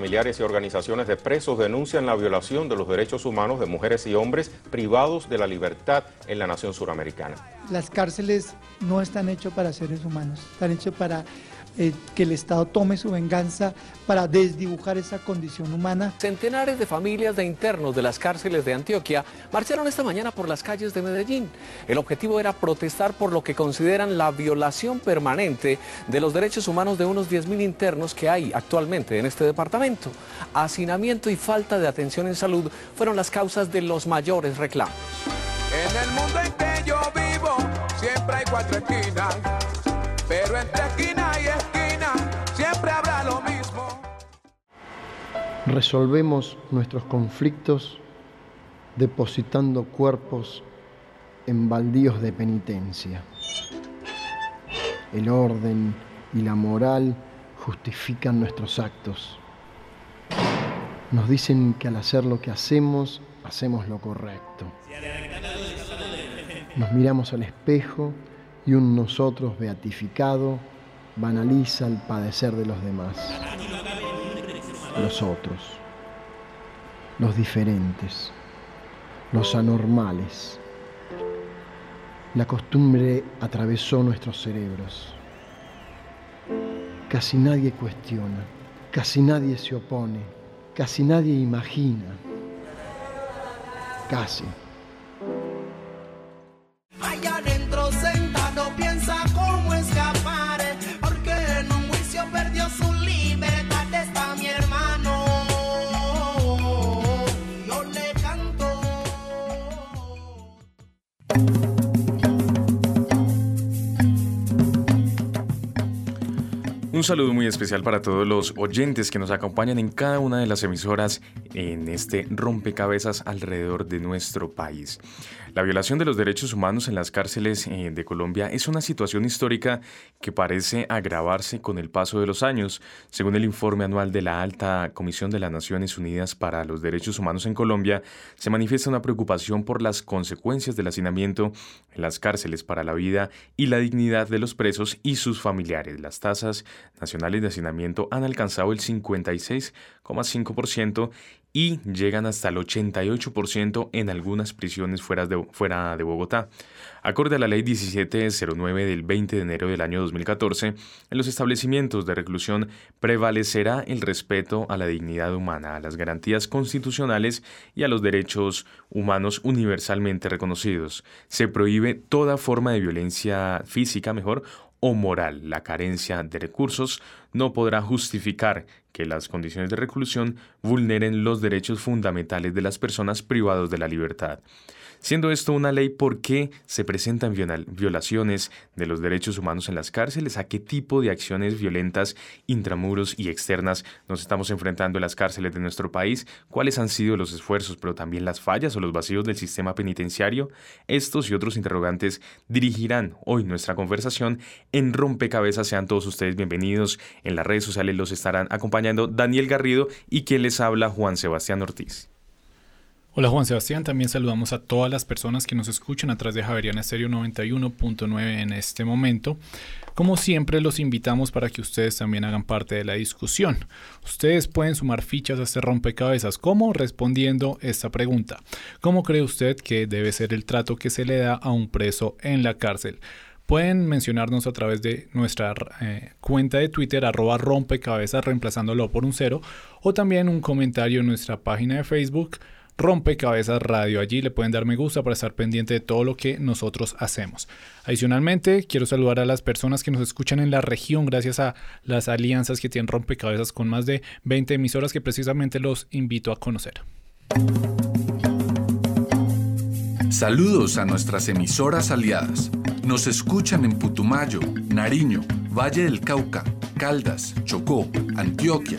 Familiares y organizaciones de presos denuncian la violación de los derechos humanos de mujeres y hombres privados de la libertad en la nación suramericana. Las cárceles no están hechas para seres humanos, están hechas para eh, que el Estado tome su venganza para desdibujar esa condición humana. Centenares de familias de internos de las cárceles de Antioquia marcharon esta mañana por las calles de Medellín. El objetivo era protestar por lo que consideran la violación permanente de los derechos humanos de unos 10.000 internos que hay actualmente en este departamento. Hacinamiento y falta de atención en salud fueron las causas de los mayores reclamos. En el mundo en que yo vivo, siempre hay cuatro esquinas. Pero entre Resolvemos nuestros conflictos depositando cuerpos en baldíos de penitencia. El orden y la moral justifican nuestros actos. Nos dicen que al hacer lo que hacemos, hacemos lo correcto. Nos miramos al espejo y un nosotros beatificado banaliza el padecer de los demás. Los otros, los diferentes, los anormales. La costumbre atravesó nuestros cerebros. Casi nadie cuestiona, casi nadie se opone, casi nadie imagina. Casi. Un saludo muy especial para todos los oyentes que nos acompañan en cada una de las emisoras en este rompecabezas alrededor de nuestro país. La violación de los derechos humanos en las cárceles eh, de Colombia es una situación histórica que parece agravarse con el paso de los años. Según el informe anual de la Alta Comisión de las Naciones Unidas para los Derechos Humanos en Colombia, se manifiesta una preocupación por las consecuencias del hacinamiento en las cárceles para la vida y la dignidad de los presos y sus familiares. Las tasas nacionales de hacinamiento han alcanzado el 56,5% y llegan hasta el 88% en algunas prisiones fuera de, fuera de Bogotá. Acorde a la Ley 1709 del 20 de enero del año 2014, en los establecimientos de reclusión prevalecerá el respeto a la dignidad humana, a las garantías constitucionales y a los derechos humanos universalmente reconocidos. Se prohíbe toda forma de violencia física, mejor, o moral. La carencia de recursos no podrá justificar que las condiciones de reclusión vulneren los derechos fundamentales de las personas privadas de la libertad. Siendo esto una ley, ¿por qué se presentan violaciones de los derechos humanos en las cárceles? ¿A qué tipo de acciones violentas intramuros y externas nos estamos enfrentando en las cárceles de nuestro país? ¿Cuáles han sido los esfuerzos, pero también las fallas o los vacíos del sistema penitenciario? Estos y otros interrogantes dirigirán hoy nuestra conversación en Rompecabezas. Sean todos ustedes bienvenidos. En las redes sociales los estarán acompañando Daniel Garrido y quien les habla Juan Sebastián Ortiz. Hola Juan Sebastián, también saludamos a todas las personas que nos escuchan a través de Javeriana Estéreo 91.9 en este momento. Como siempre, los invitamos para que ustedes también hagan parte de la discusión. Ustedes pueden sumar fichas a este rompecabezas. ¿Cómo? Respondiendo esta pregunta. ¿Cómo cree usted que debe ser el trato que se le da a un preso en la cárcel? Pueden mencionarnos a través de nuestra eh, cuenta de Twitter, arroba rompecabezas, reemplazándolo por un cero, o también un comentario en nuestra página de Facebook, Rompecabezas Radio. Allí le pueden dar me gusta para estar pendiente de todo lo que nosotros hacemos. Adicionalmente, quiero saludar a las personas que nos escuchan en la región gracias a las alianzas que tienen Rompecabezas con más de 20 emisoras que precisamente los invito a conocer. Saludos a nuestras emisoras aliadas. Nos escuchan en Putumayo, Nariño, Valle del Cauca, Caldas, Chocó, Antioquia,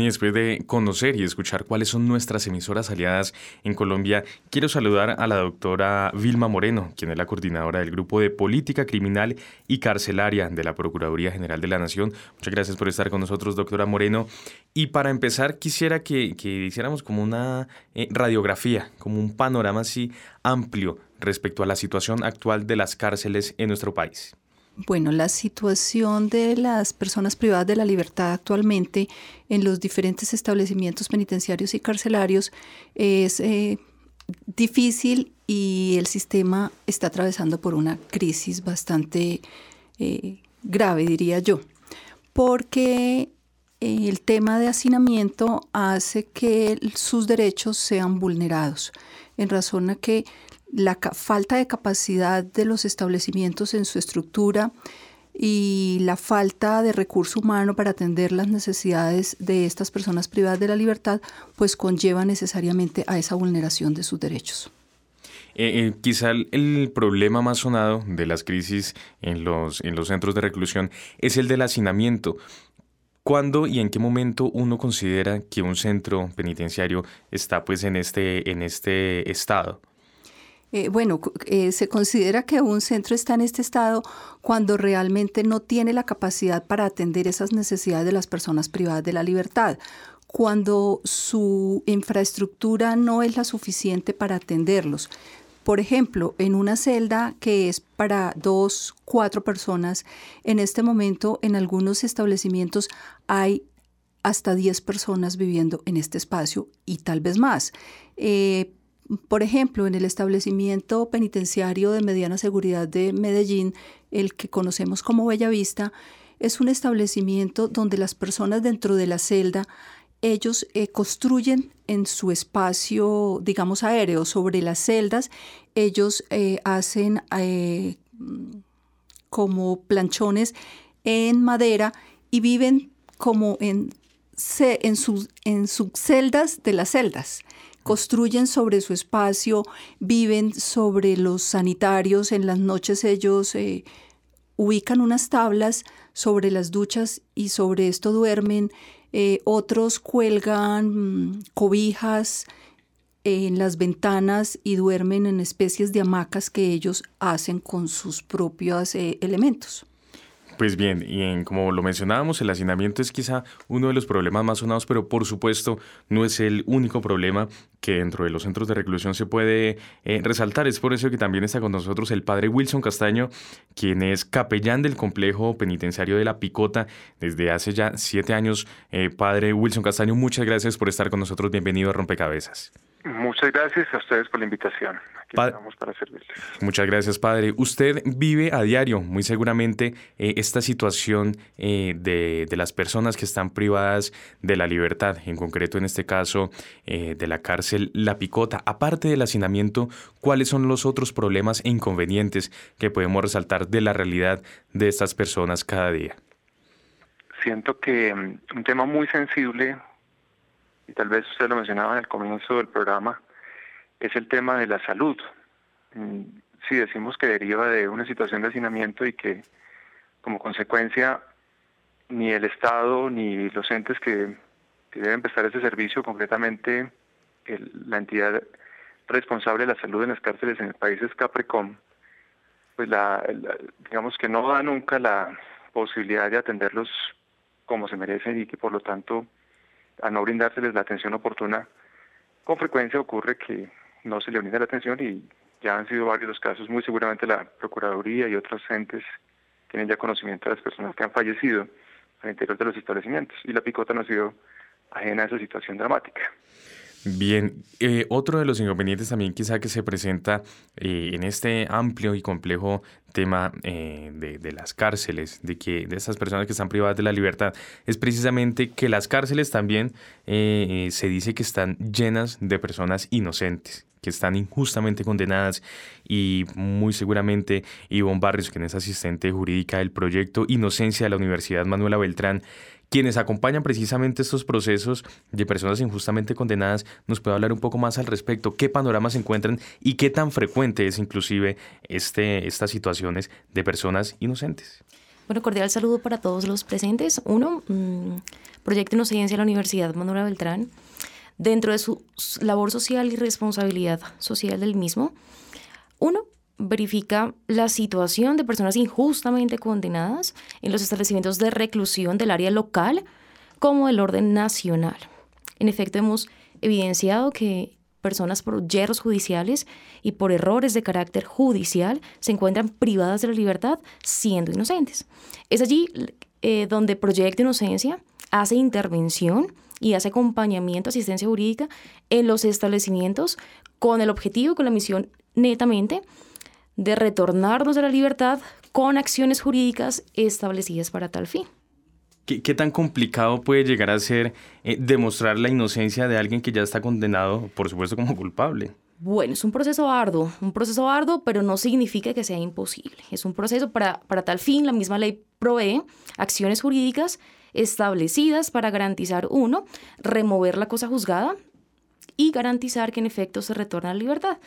y después de conocer y escuchar cuáles son nuestras emisoras aliadas en Colombia, quiero saludar a la doctora Vilma Moreno, quien es la coordinadora del Grupo de Política Criminal y Carcelaria de la Procuraduría General de la Nación. Muchas gracias por estar con nosotros, doctora Moreno. Y para empezar, quisiera que, hiciéramos como una eh, radiografía, como un panorama así amplio respecto a la situación actual de las cárceles en nuestro país. Bueno, la situación de las personas privadas de la libertad actualmente en los diferentes establecimientos penitenciarios y carcelarios es eh, difícil y el sistema está atravesando por una crisis bastante eh, grave, diría yo, porque el tema de hacinamiento hace que sus derechos sean vulnerados, en razón a que la falta de capacidad de los establecimientos en su estructura y la falta de recurso humano para atender las necesidades de estas personas privadas de la libertad, pues conlleva necesariamente a esa vulneración de sus derechos. Eh, eh, quizá el, problema más sonado de las crisis en los, en los centros de reclusión es el del hacinamiento. ¿Cuándo y en qué momento uno considera que un centro penitenciario está pues en este, en este estado? Eh, bueno, eh, se considera que un centro está en este estado cuando realmente no tiene la capacidad para atender esas necesidades de las personas privadas de la libertad, cuando su infraestructura no es la suficiente para atenderlos. Por ejemplo, en una celda que es para dos, cuatro personas, en este momento en algunos establecimientos hay hasta diez personas viviendo en este espacio y tal vez más. Eh, por ejemplo, en el establecimiento penitenciario de mediana seguridad de Medellín, el que conocemos como Bellavista, es un establecimiento donde las personas dentro de la celda, ellos eh, construyen en su espacio, digamos, aéreo sobre las celdas, ellos eh, hacen eh, como planchones en madera y viven como en, sus, en sus celdas de las celdas construyen sobre su espacio, viven sobre los sanitarios, en las noches ellos eh, ubican unas tablas sobre las duchas y sobre esto duermen, eh, otros cuelgan mm, cobijas en las ventanas y duermen en especies de hamacas que ellos hacen con sus propios eh, elementos. Pues bien, y en, como lo mencionábamos, el hacinamiento es quizá uno de los problemas más sonados, pero por supuesto no es el único problema que dentro de los centros de reclusión se puede eh, resaltar. Es por eso que también está con nosotros el padre Wilson Castaño, quien es capellán del complejo penitenciario de La Picota desde hace ya siete años. Eh, padre Wilson Castaño, muchas gracias por estar con nosotros. Bienvenido a Rompecabezas. Muchas gracias a ustedes por la invitación. Aquí estamos para servirles. Muchas gracias, padre. Usted vive a diario, muy seguramente, eh, esta situación eh, de, las personas que están privadas de la libertad, en concreto en este caso eh, de la cárcel La Picota. Aparte del hacinamiento, ¿cuáles son los otros problemas e inconvenientes que podemos resaltar de la realidad de estas personas cada día? Siento que mm, un tema muy sensible y tal vez usted lo mencionaba en el comienzo del programa, es el tema de la salud. Mm, si decimos que deriva de una situación de hacinamiento y que como consecuencia ni el Estado ni los entes que, deben prestar ese servicio, concretamente la entidad responsable de la salud en las cárceles en el país es Caprecom, pues la, digamos que no da nunca la posibilidad de atenderlos como se merecen y que por lo tanto a no brindárseles la atención oportuna, con frecuencia ocurre que no se le brinda la atención y ya han sido varios los casos, muy seguramente la Procuraduría y otros entes tienen ya conocimiento de las personas que han fallecido al interior de los establecimientos y la picota no ha sido ajena a esa situación dramática. Bien, eh, otro de los inconvenientes también quizá que se presenta eh, en este amplio y complejo tema eh, de, las cárceles, de que de esas personas que están privadas de la libertad, es precisamente que las cárceles también se dice que están llenas de personas inocentes que están injustamente condenadas y muy seguramente Ivonne Barrios, quien es asistente jurídica del proyecto Inocencia de la Universidad Manuela Beltrán, quienes acompañan precisamente estos procesos de personas injustamente condenadas, nos puede hablar un poco más al respecto, qué panoramas se encuentran y qué tan frecuente es inclusive este, estas situaciones de personas inocentes. Bueno, cordial saludo para todos los presentes. Uno, mm, Proyecto Inocencia de la Universidad Manuela Beltrán, dentro de su labor social y responsabilidad social del mismo. Uno, verifica la situación de personas injustamente condenadas en los establecimientos de reclusión del área local como del orden nacional. En efecto, hemos evidenciado que personas por yerros judiciales y por errores de carácter judicial se encuentran privadas de la libertad siendo inocentes. Es allí eh, donde Proyecto Inocencia hace intervención y hace acompañamiento, asistencia jurídica en los establecimientos con el objetivo, con la misión netamente de retornarnos a la libertad con acciones jurídicas establecidas para tal fin. ¿Qué, tan complicado puede llegar a ser eh, demostrar la inocencia de alguien que ya está condenado, por supuesto, como culpable? Bueno, es un proceso arduo, un proceso arduo, pero no significa que sea imposible. Es un proceso para, para tal fin, la misma ley provee acciones jurídicas establecidas para garantizar, uno, remover la cosa juzgada y garantizar que en efecto se retorna a la libertad.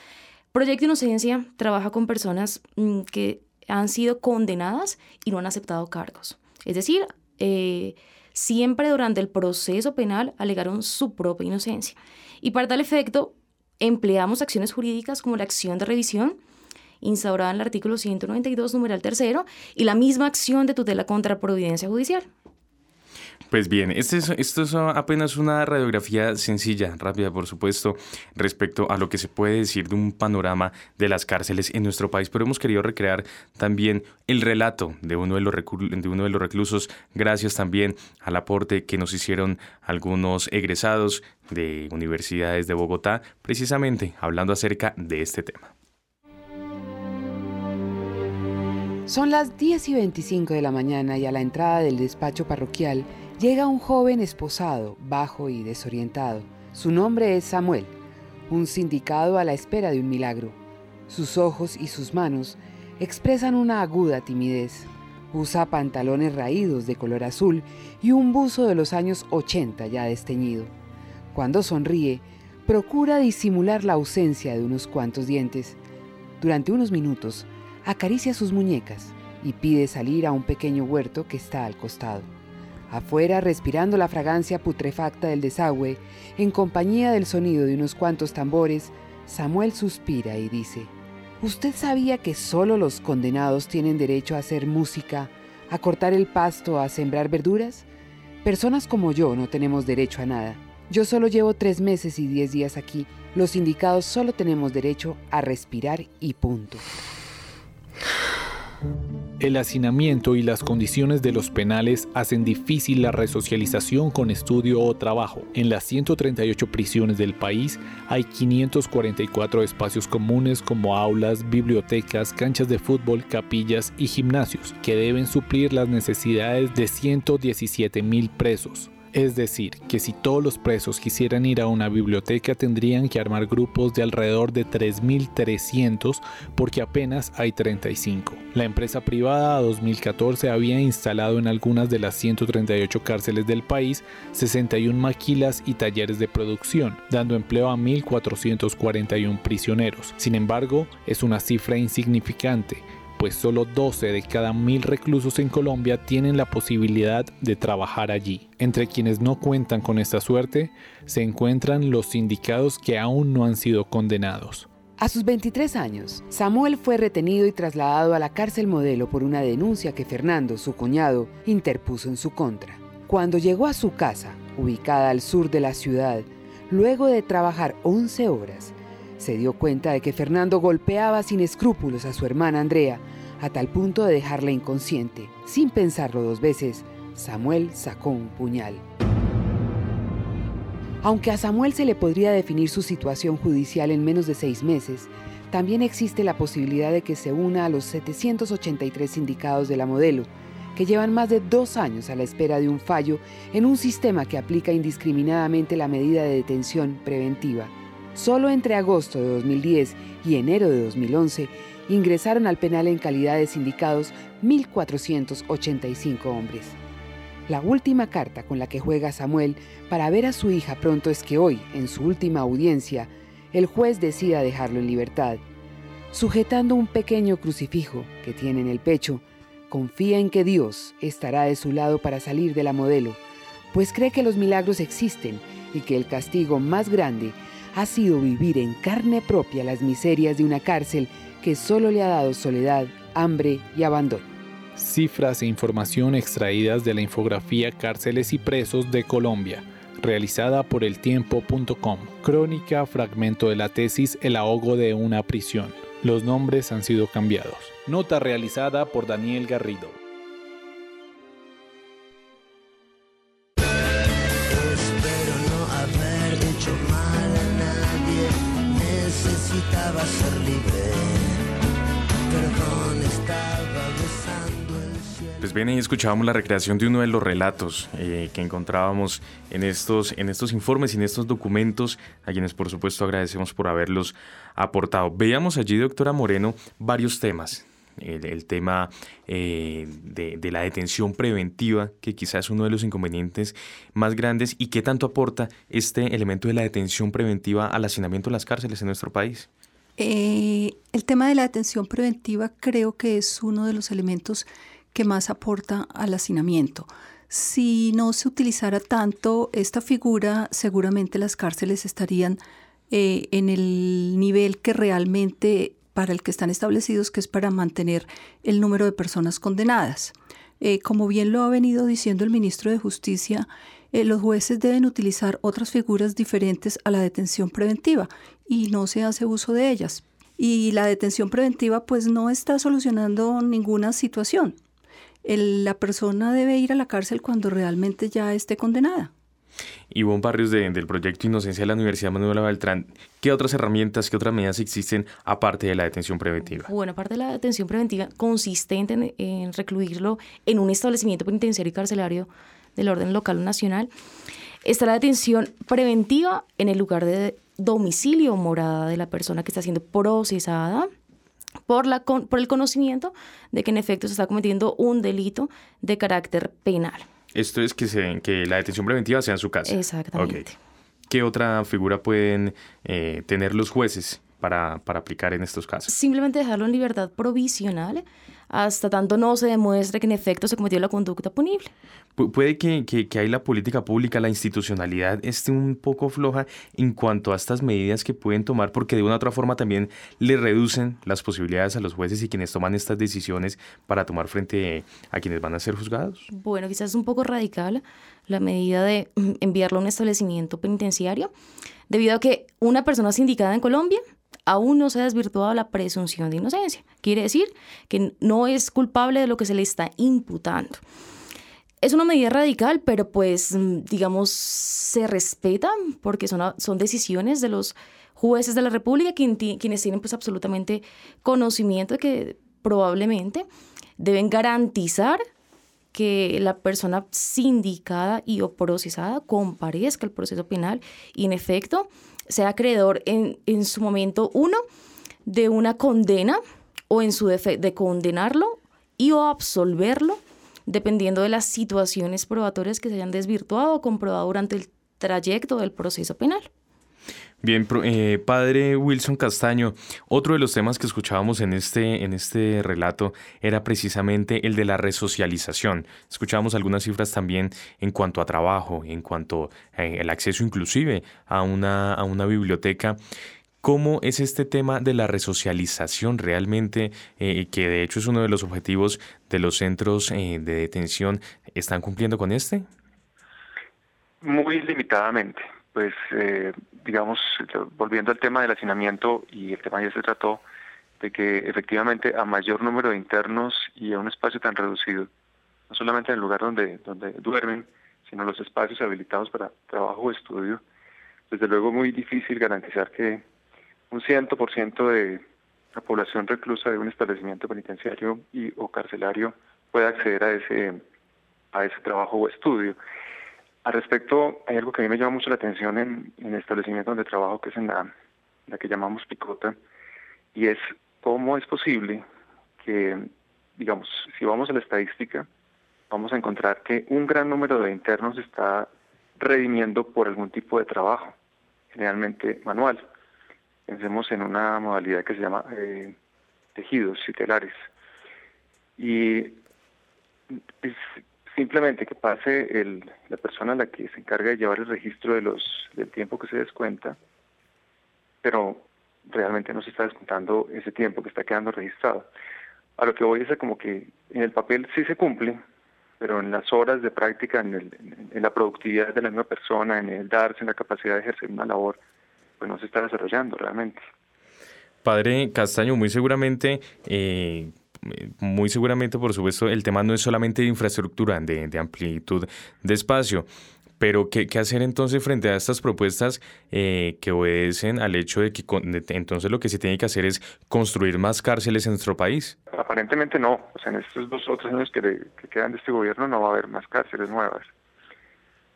Proyecto Inocencia trabaja con personas mm, que han sido condenadas y no han aceptado cargos. Es decir, eh, siempre durante el proceso penal alegaron su propia inocencia. Y para tal efecto, empleamos acciones jurídicas como la acción de revisión, instaurada en el artículo 192, numeral tercero, y la misma acción de tutela contra providencia judicial. Pues bien, esto es apenas una radiografía sencilla, rápida por supuesto, respecto a lo que se puede decir de un panorama de las cárceles en nuestro país, pero hemos querido recrear también el relato de uno de los, de uno de los reclusos, gracias también al aporte que nos hicieron algunos egresados de universidades de Bogotá, precisamente hablando acerca de este tema. Son las 10 y 25 de la mañana y a la entrada del despacho parroquial llega un joven esposado, bajo y desorientado. Su nombre es Samuel, un sindicado a la espera de un milagro. Sus ojos y sus manos expresan una aguda timidez. Usa pantalones raídos de color azul y un buzo de los años 80 ya desteñido. Cuando sonríe, procura disimular la ausencia de unos cuantos dientes. Durante unos minutos, acaricia sus muñecas y pide salir a un pequeño huerto que está al costado. Afuera, respirando la fragancia putrefacta del desagüe, en compañía del sonido de unos cuantos tambores, Samuel suspira y dice, ¿Usted sabía que solo los condenados tienen derecho a hacer música, a cortar el pasto, a sembrar verduras? Personas como yo no tenemos derecho a nada. Yo solo llevo tres meses y diez días aquí. Los indicados solo tenemos derecho a respirar y punto. El hacinamiento y las condiciones de los penales hacen difícil la resocialización con estudio o trabajo. En las 138 prisiones del país hay 544 espacios comunes como aulas, bibliotecas, canchas de fútbol, capillas y gimnasios, que deben suplir las necesidades de 117 mil presos. Es decir, que si todos los presos quisieran ir a una biblioteca tendrían que armar grupos de alrededor de 3.300 porque apenas hay 35. La empresa privada 2014 había instalado en algunas de las 138 cárceles del país 61 maquilas y talleres de producción, dando empleo a 1.441 prisioneros. Sin embargo, es una cifra insignificante pues solo 12 de cada mil reclusos en Colombia tienen la posibilidad de trabajar allí. Entre quienes no cuentan con esta suerte se encuentran los sindicados que aún no han sido condenados. A sus 23 años, Samuel fue retenido y trasladado a la cárcel modelo por una denuncia que Fernando, su cuñado, interpuso en su contra. Cuando llegó a su casa, ubicada al sur de la ciudad, luego de trabajar 11 horas, se dio cuenta de que Fernando golpeaba sin escrúpulos a su hermana Andrea, a tal punto de dejarla inconsciente. Sin pensarlo dos veces, Samuel sacó un puñal. Aunque a Samuel se le podría definir su situación judicial en menos de seis meses, también existe la posibilidad de que se una a los 783 sindicados de la modelo, que llevan más de dos años a la espera de un fallo en un sistema que aplica indiscriminadamente la medida de detención preventiva. Solo entre agosto de 2010 y enero de 2011 ingresaron al penal en calidad de sindicados 1.485 hombres. La última carta con la que juega Samuel para ver a su hija pronto es que hoy, en su última audiencia, el juez decida dejarlo en libertad. Sujetando un pequeño crucifijo que tiene en el pecho, confía en que Dios estará de su lado para salir de la modelo, pues cree que los milagros existen y que el castigo más grande ha sido vivir en carne propia las miserias de una cárcel que solo le ha dado soledad, hambre y abandono cifras e información extraídas de la infografía Cárceles y Presos de Colombia, realizada por eltiempo.com. Crónica, fragmento de la tesis El ahogo de una prisión. Los nombres han sido cambiados. Nota realizada por Daniel Garrido. Bien, ahí escuchábamos la recreación de uno de los relatos eh, que encontrábamos en estos, en estos informes y en estos documentos, a quienes por supuesto agradecemos por haberlos aportado. Veíamos allí, doctora Moreno, varios temas. El, tema eh, de, de la detención preventiva, que quizás es uno de los inconvenientes más grandes, y qué tanto aporta este elemento de la detención preventiva al hacinamiento de las cárceles en nuestro país. Eh, el tema de la detención preventiva creo que es uno de los elementos que más aporta al hacinamiento. Si no se utilizara tanto esta figura, seguramente las cárceles estarían eh, en el nivel que realmente para el que están establecidos, que es para mantener el número de personas condenadas. Eh, como bien lo ha venido diciendo el ministro de Justicia, eh, los jueces deben utilizar otras figuras diferentes a la detención preventiva y no se hace uso de ellas. Y la detención preventiva pues no está solucionando ninguna situación. El- la persona debe ir a la cárcel cuando realmente ya esté condenada. Ivonne Barrios de- del proyecto Inocencia de la Universidad Manuela Beltrán, ¿qué otras herramientas, qué otras medidas existen aparte de la detención preventiva? Bueno, aparte de la detención preventiva consistente en, en recluirlo en un establecimiento penitenciario y carcelario del orden local o nacional, está la detención preventiva en el lugar de domicilio o morada de la persona que está siendo procesada por, la, con- por el conocimiento de que en efecto se está cometiendo un delito de carácter penal. Esto es que, se, que la detención preventiva sea en su casa. Exactamente. ¿Qué otra figura pueden eh, tener los jueces para, para aplicar en estos casos? Simplemente dejarlo en libertad provisional hasta tanto no se demuestre que en efecto se cometió la conducta punible. Pu- puede que, que, que ahí la política pública, la institucionalidad esté un poco floja en cuanto a estas medidas que pueden tomar, porque de una u otra forma también le reducen las posibilidades a los jueces y quienes toman estas decisiones para tomar frente a quienes van a ser juzgados. Bueno, quizás es un poco radical la medida de enviarlo a un establecimiento penitenciario, debido a que una persona sindicada en Colombia aún no se ha desvirtuado la presunción de inocencia. Quiere decir que no es culpable de lo que se le está imputando. Es una medida radical, pero pues, mm, digamos, se respeta porque son, son decisiones de los jueces de la República quien quienes tienen pues absolutamente conocimiento de que probablemente deben garantizar que la persona sindicada y o procesada comparezca al proceso penal y en efecto sea acreedor en, en su momento uno de una condena o en su defecto de condenarlo y o absolverlo dependiendo de las situaciones probatorias que se hayan desvirtuado o comprobado durante el trayecto del proceso penal. Bien, eh, padre Wilson Castaño, otro de los temas que escuchábamos en este, en este relato era precisamente el de la resocialización. Escuchábamos algunas cifras también en cuanto a trabajo, en cuanto al acceso inclusive a una, a una biblioteca. ¿Cómo es este tema de la resocialización realmente, eh, que de hecho es uno de los objetivos de los centros eh, de detención? ¿Están cumpliendo con este? Muy limitadamente. Pues, eh, digamos, volviendo al tema del hacinamiento, y el tema ya se trató, de que efectivamente a mayor número de internos y a un espacio tan reducido, no solamente en el lugar donde, donde duermen, sino los espacios habilitados para trabajo o estudio, desde luego muy difícil garantizar que un 100% de la población reclusa de un establecimiento penitenciario y o carcelario pueda acceder a ese a ese trabajo o estudio. Al respecto, hay algo que a mí me llama mucho la atención en, en el establecimiento donde trabajo, que es en la, la que llamamos picota, y es cómo es posible que, digamos, si vamos a la estadística, vamos a encontrar que un gran número de internos está redimiendo por algún tipo de trabajo, generalmente manual. Pensemos en una modalidad que se llama eh, tejidos telares. Y es simplemente que pase el, la persona a la que se encarga de llevar el registro de los del tiempo que se descuenta, pero realmente no se está descontando ese tiempo que está quedando registrado. A lo que voy es como que en el papel sí se cumple, pero en las horas de práctica, en, el, en, la productividad de la misma persona, en el darse, en la capacidad de ejercer una labor, pues no se está desarrollando realmente. Padre Castaño, muy seguramente, eh, muy seguramente, por supuesto, el tema no es solamente de infraestructura, de, de amplitud de espacio, pero, ¿qué, ¿qué, hacer entonces frente a estas propuestas eh, que obedecen al hecho de que entonces lo que se tiene que hacer es construir más cárceles en nuestro país? Aparentemente no. O sea, en estos dos o tres años que, que quedan de este gobierno no va a haber más cárceles nuevas.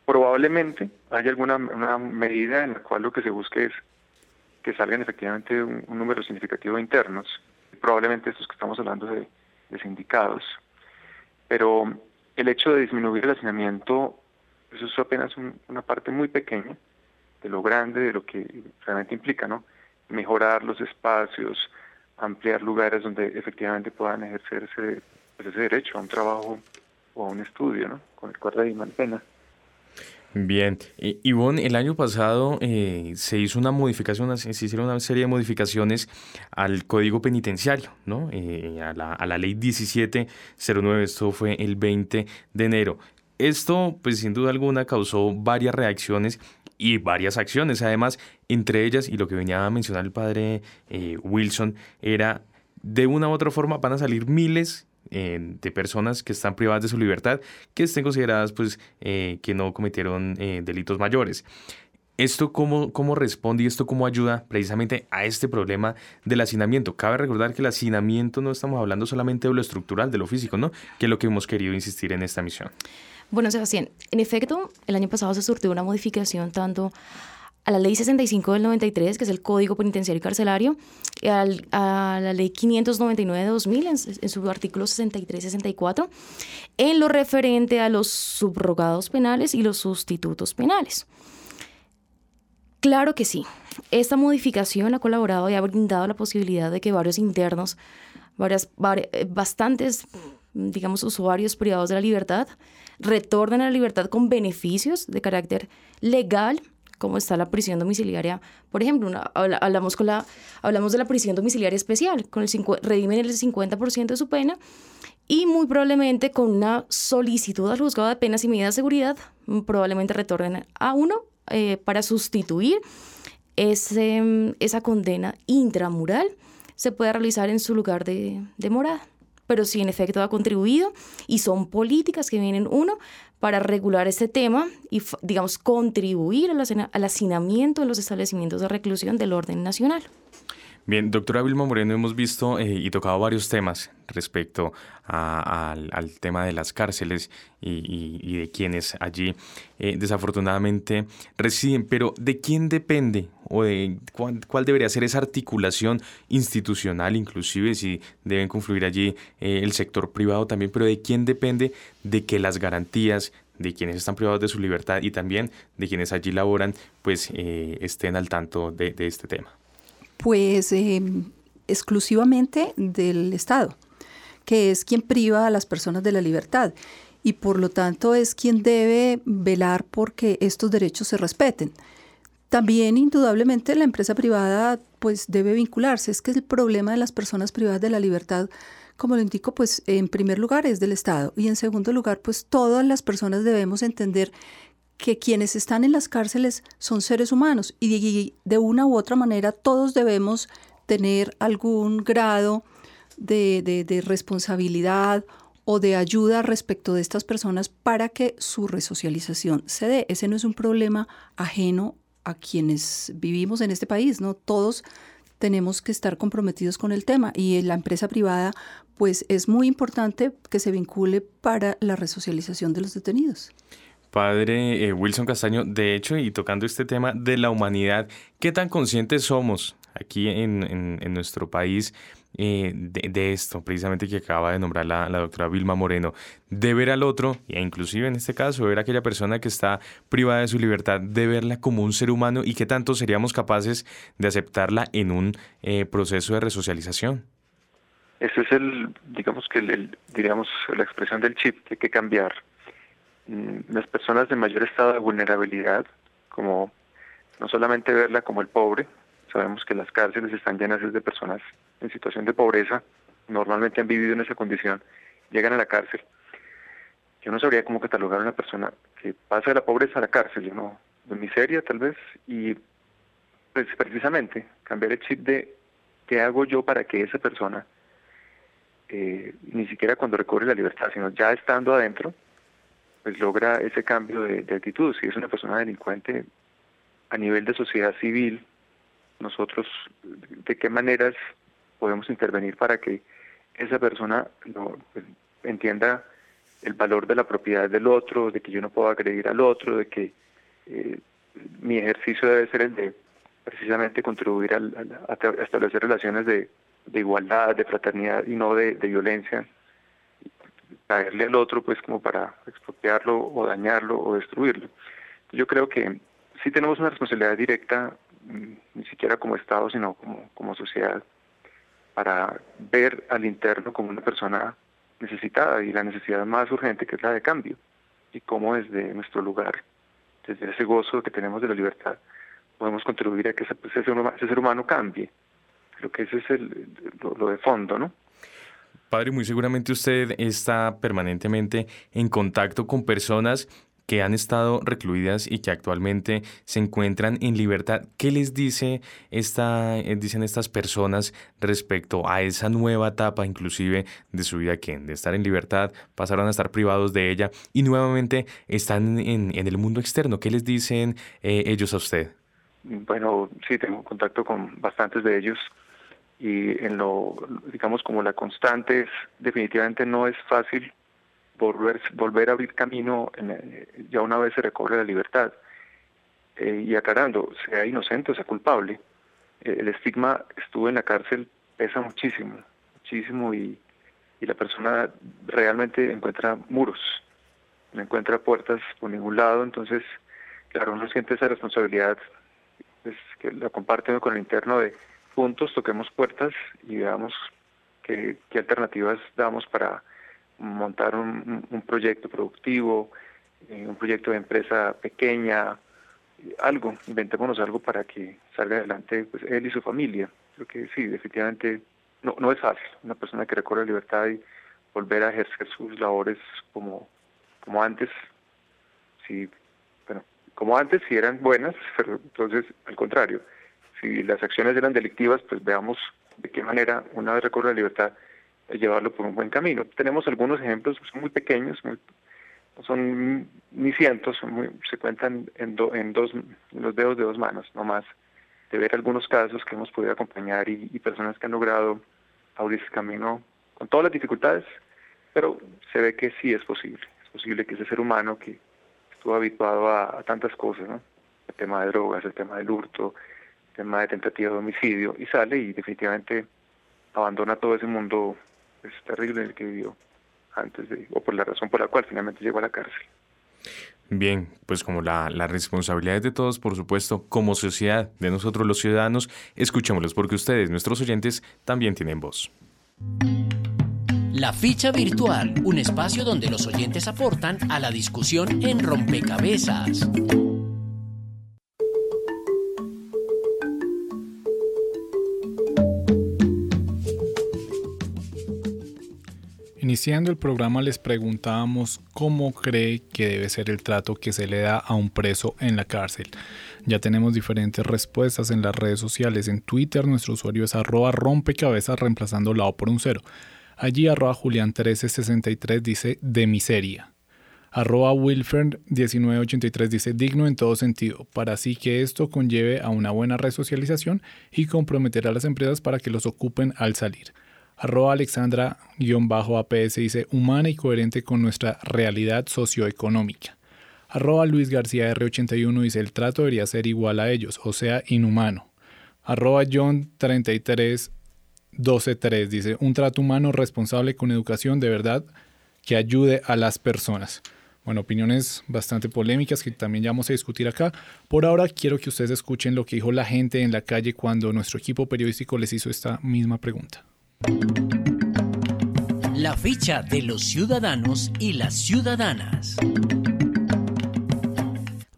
Probablemente haya alguna una medida en la cual lo que se busque es que salgan efectivamente un, un número significativo de internos. Probablemente estos que estamos hablando de, sindicados. Pero el hecho de disminuir el hacinamiento eso es apenas una parte muy pequeña de lo grande, de lo que realmente implica, ¿no? Mejorar los espacios, ampliar lugares donde efectivamente puedan ejercerse pues, ese derecho a un trabajo o a un estudio, ¿no? Con el cual rediman pena. Bien, Ivonne, el año pasado eh, se hizo una modificación, se hicieron una serie de modificaciones al Código Penitenciario, ¿no? Eh, a, la, a la ley 1709, esto fue el 20 de enero. Esto, pues sin duda alguna, causó varias reacciones y varias acciones. Además, entre ellas, y lo que venía a mencionar el padre eh, Wilson, era de una u otra forma van a salir miles eh, de personas que están privadas de su libertad, que estén consideradas pues eh, que no cometieron delitos mayores. ¿Esto cómo, cómo responde y esto cómo ayuda precisamente a este problema del hacinamiento? Cabe recordar que el hacinamiento no estamos hablando solamente de lo estructural, de lo físico, ¿no? Que es lo que hemos querido insistir en esta misión. Bueno, Sebastián, en efecto, el año pasado se surtió una modificación tanto a la ley 65 del 93, que es el Código Penitenciario y Carcelario, y a la ley 599 de 2000, en, en su artículo 63-64, en lo referente a los subrogados penales y los sustitutos penales. Claro que sí. Esta modificación ha colaborado y ha brindado la posibilidad de que varios internos, varias, eh, bastantes, digamos, usuarios privados de la libertad, retornen a la libertad con beneficios de carácter legal, como está la prisión domiciliaria. Por ejemplo, hablamos, con la, hablamos de la prisión domiciliaria especial, con el redimen el 50% de su pena y muy probablemente con una solicitud al juzgado de penas y medidas de seguridad, mm, probablemente retornen a uno eh, para sustituir ese, esa condena intramural, se puede realizar en su lugar de, de morada pero sí en efecto ha contribuido y son políticas que vienen, uno, para regular este tema y, digamos, contribuir al hacinamiento de los establecimientos de reclusión del orden nacional. Bien, doctora Vilma Moreno, hemos visto eh, y tocado varios temas respecto al, tema de las cárceles y, de quienes allí eh, desafortunadamente residen, pero ¿de quién depende o de cuál, debería ser esa articulación institucional, inclusive si deben confluir allí eh, el sector privado también, pero de quién depende de que las garantías de quienes están privados de su libertad y también de quienes allí laboran, pues estén al tanto de este tema? Pues em, exclusivamente del Estado, que es quien priva a las personas de la libertad y por lo tanto es quien debe velar porque estos derechos se respeten. También indudablemente la empresa privada pues debe vincularse. Es que el problema de las personas privadas de la libertad, como lo indico, pues en primer lugar es del Estado y en segundo lugar pues todas las personas debemos entender que quienes están en las cárceles son seres humanos y de, una u otra manera todos debemos tener algún grado de, responsabilidad o de ayuda respecto de estas personas para que su resocialización se dé. Ese no es un problema ajeno a quienes vivimos en este país, ¿no? Todos tenemos que estar comprometidos con el tema y la empresa privada pues es muy importante que se vincule para la resocialización de los detenidos. Padre eh, Wilson Castaño, de hecho, y tocando este tema de la humanidad, ¿qué tan conscientes somos aquí en, nuestro país eh, de, esto, precisamente que acaba de nombrar la, doctora Vilma Moreno, de ver al otro, e inclusive en este caso, ver a aquella persona que está privada de su libertad, de verla como un ser humano y que tanto seríamos capaces de aceptarla en un eh, proceso de resocialización. Ese es el, digamos que el, diríamos, la expresión del chip que hay que cambiar. Mm, las personas de mayor estado de vulnerabilidad, como no solamente verla como el pobre, sabemos que las cárceles están llenas de personas en situación de pobreza, normalmente han vivido en esa condición, llegan a la cárcel. Yo no sabría cómo catalogar a una persona que pasa de la pobreza a la cárcel, ¿no? de miseria tal vez, y pues, precisamente cambiar el chip de qué hago yo para que esa persona, eh, ni siquiera cuando recorre la libertad, sino ya estando adentro, pues logra ese cambio de, de actitud. Si es una persona delincuente a nivel de sociedad civil, nosotros de qué maneras podemos intervenir para que esa persona pues, entienda el valor de la propiedad del otro, de que yo no puedo agredir al otro, de que eh, mi ejercicio debe ser el de precisamente contribuir al, a, establecer relaciones de, igualdad, de fraternidad y no de, violencia, caerle al otro pues como para expropiarlo o dañarlo o destruirlo. Yo creo que sí tenemos una responsabilidad directa, mm, ni siquiera como Estado, sino como, como sociedad, para ver al interno como una persona necesitada y la necesidad más urgente que es la de cambio y cómo desde nuestro lugar, desde ese gozo que tenemos de la libertad, podemos contribuir a que ese, ser, humano, cambie. Lo que ese es el, lo de fondo, ¿no? Padre, muy seguramente usted está permanentemente en contacto con personas que han estado recluidas y que actualmente se encuentran en libertad. ¿Qué les dice esta, eh, dicen estas personas respecto a esa nueva etapa, inclusive de su vida, que de estar en libertad pasaron a estar privados de ella y nuevamente están en, el mundo externo? ¿Qué les dicen eh, ellos a usted? Bueno, sí, tengo contacto con bastantes de ellos y en lo, digamos, como la constante es, definitivamente no es fácil volver, volver a abrir camino eh, ya una vez se recobre la libertad. Eh, y aclarando, sea inocente o sea culpable, eh, el estigma estuvo en la cárcel pesa muchísimo, muchísimo y, y la persona realmente encuentra muros, no encuentra puertas por ningún lado, entonces, claro, uno siente esa responsabilidad, pues, que la comparte con el interno de juntos toquemos puertas y veamos qué, alternativas damos para montar un, un proyecto productivo, eh, un proyecto de empresa pequeña, algo, inventémonos algo para que salga adelante pues, él y su familia. Creo que sí, definitivamente no, no es fácil. Una persona que recorre la libertad y volver a ejercer sus labores como, como antes, sí, bueno, como antes si eran buenas, pero entonces al contrario, si las acciones eran delictivas, pues veamos de qué manera una vez recorre la libertad llevarlo por un buen camino. Tenemos algunos ejemplos, son muy pequeños, no son ni cientos, se cuentan en, en dos los dedos de dos manos, no más, de ver algunos casos que hemos podido acompañar y, personas que han logrado abrir ese camino con todas las dificultades, pero se ve que sí es posible, es posible que ese ser humano que estuvo habituado a, tantas cosas, ¿no? el tema de drogas, el tema del hurto, tema de tentativa de homicidio, y sale y definitivamente abandona todo ese mundo es terrible el que vivió antes de, o por la razón por la cual finalmente llegó a la cárcel. Bien, pues como la, la responsabilidad es de todos, por supuesto, como sociedad, de nosotros los ciudadanos, escuchémoslos porque ustedes, nuestros oyentes, también tienen voz. La ficha virtual, un espacio donde los oyentes aportan a la discusión en rompecabezas. Iniciando el programa les preguntábamos cómo cree que debe ser el trato que se le da a un preso en la cárcel. Ya tenemos diferentes respuestas en las redes sociales. En Twitter nuestro usuario es arroba rompecabezas reemplazando la O por un cero. Allí arroba Julián1363 dice de miseria. Arroba Wilfern1983 dice digno en todo sentido, para así que esto conlleve a una buena resocialización y comprometer a las empresas para que los ocupen al salir. Arroba Alexandra-APS dice humana y coherente con nuestra realidad socioeconómica. Arroba Luis García R81 dice el trato debería ser igual a ellos, o sea, inhumano. Arroba John 33 123 dice un trato humano responsable con educación de verdad que ayude a las personas. Bueno, opiniones bastante polémicas que también ya vamos a discutir acá. Por ahora quiero que ustedes escuchen lo que dijo la gente en la calle cuando nuestro equipo periodístico les hizo esta misma pregunta. La ficha de los ciudadanos y las ciudadanas.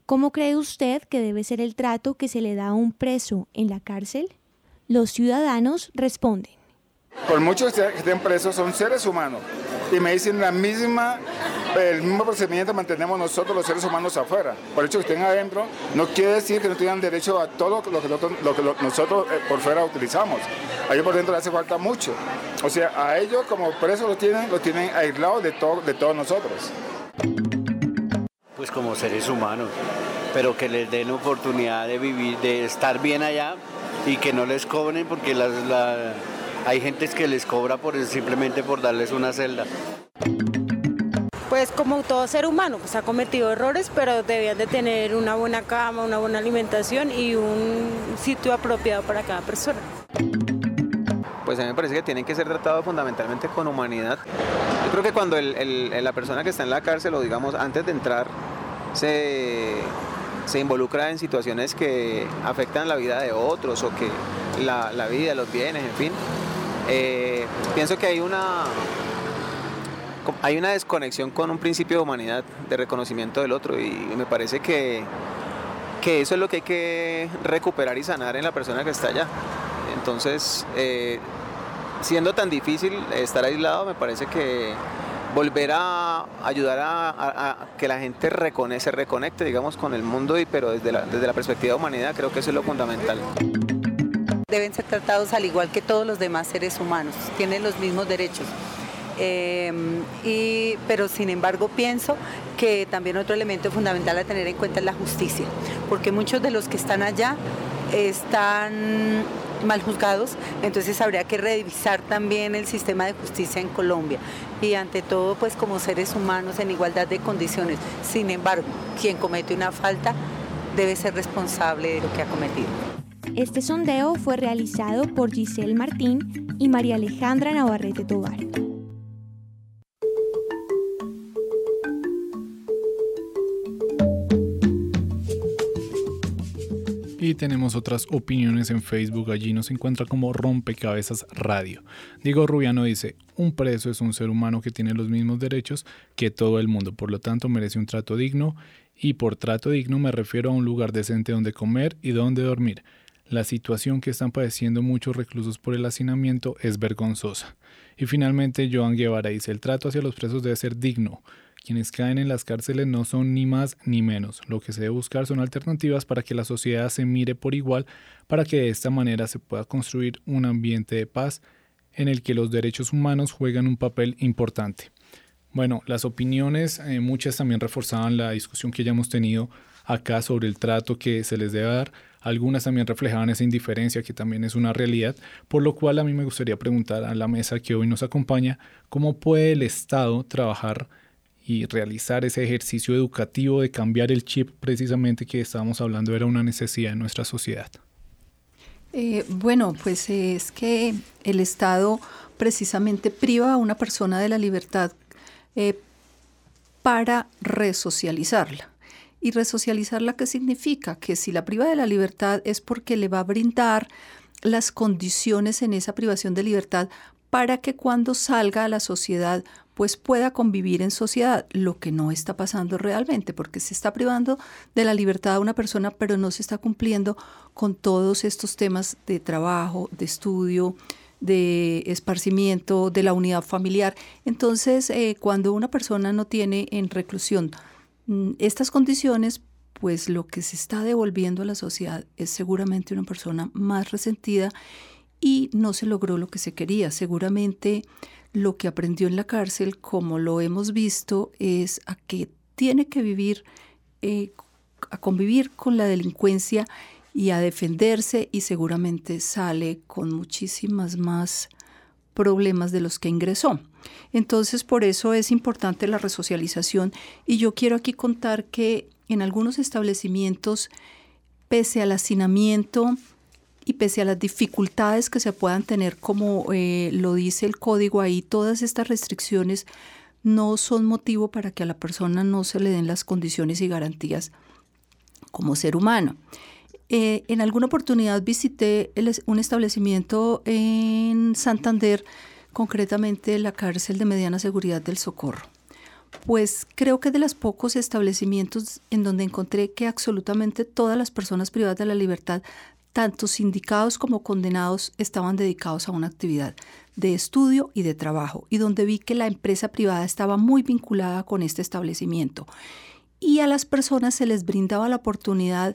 ¿Cómo cree usted que debe ser el trato que se le da a un preso en la cárcel? Los ciudadanos responden. Por muchos que estén presos son seres humanos y me dicen la misma, el mismo procedimiento mantenemos nosotros los seres humanos afuera. Por hecho que estén adentro no quiere decir que no tengan derecho a todo lo que, lo que nosotros eh, por fuera utilizamos. A ellos por dentro les hace falta mucho. O sea, a ellos como presos lo tienen, lo tienen aislados de, todo, de todos nosotros. Pues como seres humanos, pero que les den oportunidad de vivir, de estar bien allá y que no les cobren porque las, la, hay gente que les cobra por simplemente por darles una celda. Pues como todo ser humano, pues ha cometido errores, pero debían de tener una buena cama, una buena alimentación y un sitio apropiado para cada persona. Pues a mí me parece que tienen que ser tratados fundamentalmente con humanidad. Yo creo que cuando la persona que está en la cárcel o digamos antes de entrar se, se involucra en situaciones que afectan la vida de otros o que la, la vida, los bienes, en fin, eh, pienso que hay una, hay una desconexión con un principio de humanidad, de reconocimiento del otro y me parece que, que eso es lo que hay que recuperar y sanar en la persona que está allá. Entonces, eh, siendo tan difícil estar aislado, me parece que volver a ayudar a, que la gente se reconecte, digamos, con el mundo, y, pero desde la, desde la perspectiva de humanidad creo que eso es lo fundamental deben ser tratados al igual que todos los demás seres humanos, tienen los mismos derechos. Em, pero sin embargo pienso que también otro elemento fundamental a tener en cuenta es la justicia, porque muchos de los que están allá están mal juzgados, entonces habría que revisar también el sistema de justicia en Colombia y ante todo pues como seres humanos en igualdad de condiciones. Sin embargo, quien comete una falta debe ser responsable de lo que ha cometido. Este sondeo fue realizado por Giselle Martín y María Alejandra Navarrete Tobar. Y tenemos otras opiniones en Facebook. Allí nos encuentra como Rompecabezas Radio. Diego Rubiano dice, un preso es un ser humano que tiene los mismos derechos que todo el mundo, por lo tanto merece un trato digno y por trato digno me refiero a un lugar decente donde comer y donde dormir. La situación que están padeciendo muchos reclusos por el hacinamiento es vergonzosa. Y finalmente, Joan Guevara dice, el trato hacia los presos debe ser digno. Quienes caen en las cárceles no son ni más ni menos. Lo que se debe buscar son alternativas para que la sociedad se mire por igual, para que de esta manera se pueda construir un ambiente de paz en el que los derechos humanos juegan un papel importante. Bueno, las opiniones, eh, muchas también reforzaban la discusión que ya hemos tenido acá sobre el trato que se les debe dar algunas también reflejaban esa indiferencia que también es una realidad, por lo cual a mí me gustaría preguntar a la mesa que hoy nos acompaña, ¿cómo puede el Estado trabajar y realizar ese ejercicio educativo de cambiar el chip precisamente que estábamos hablando era una necesidad en nuestra sociedad? Eh, bueno, pues es que el Estado precisamente priva a una persona de la libertad eh, para resocializarla. ¿Y resocializarla qué significa? Que si la priva de la libertad es porque le va a brindar las condiciones en esa privación de libertad para que cuando salga a la sociedad pues pueda convivir en sociedad, lo que no está pasando realmente, porque se está privando de la libertad a una persona, pero no se está cumpliendo con todos estos temas de trabajo, de estudio, de esparcimiento, de la unidad familiar. Entonces, eh, cuando una persona no tiene en reclusión estas condiciones, pues lo que se está devolviendo a la sociedad es seguramente una persona más resentida y no se logró lo que se quería. Seguramente lo que aprendió en la cárcel, como lo hemos visto, es a que tiene que vivir, eh, a convivir con la delincuencia y a defenderse y seguramente sale con muchísimas más problemas de los que ingresó. Entonces, por eso es importante la resocialización y yo quiero aquí contar que en algunos establecimientos, pese al hacinamiento y pese a las dificultades que se puedan tener, como eh, lo dice el código ahí, todas estas restricciones no son motivo para que a la persona no se le den las condiciones y garantías como ser humano. Eh, en alguna oportunidad visité un establecimiento en Santander, concretamente la cárcel de mediana seguridad del Socorro. Pues creo que de los pocos establecimientos en donde encontré que absolutamente todas las personas privadas de la libertad, tanto sindicados como condenados, estaban dedicados a una actividad de estudio y de trabajo, y donde vi que la empresa privada estaba muy vinculada con este establecimiento. Y a las personas se les brindaba la oportunidad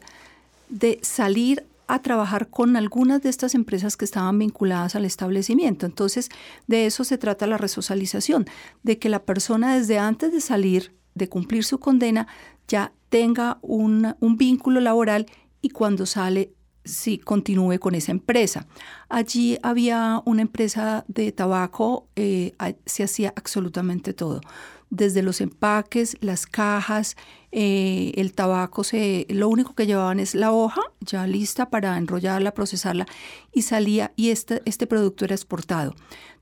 de salir a trabajar con algunas de estas empresas que estaban vinculadas al establecimiento. Entonces, de eso se trata la resocialización, de que la persona desde antes de salir, de cumplir su condena, ya tenga un, vínculo laboral y cuando sale sí continúe con esa empresa. Allí había una empresa de tabaco, eh, se hacía absolutamente todo desde los empaques, las cajas, eh, el tabaco, se, lo único que llevaban es la hoja ya lista para enrollarla, procesarla y salía y este, este producto era exportado.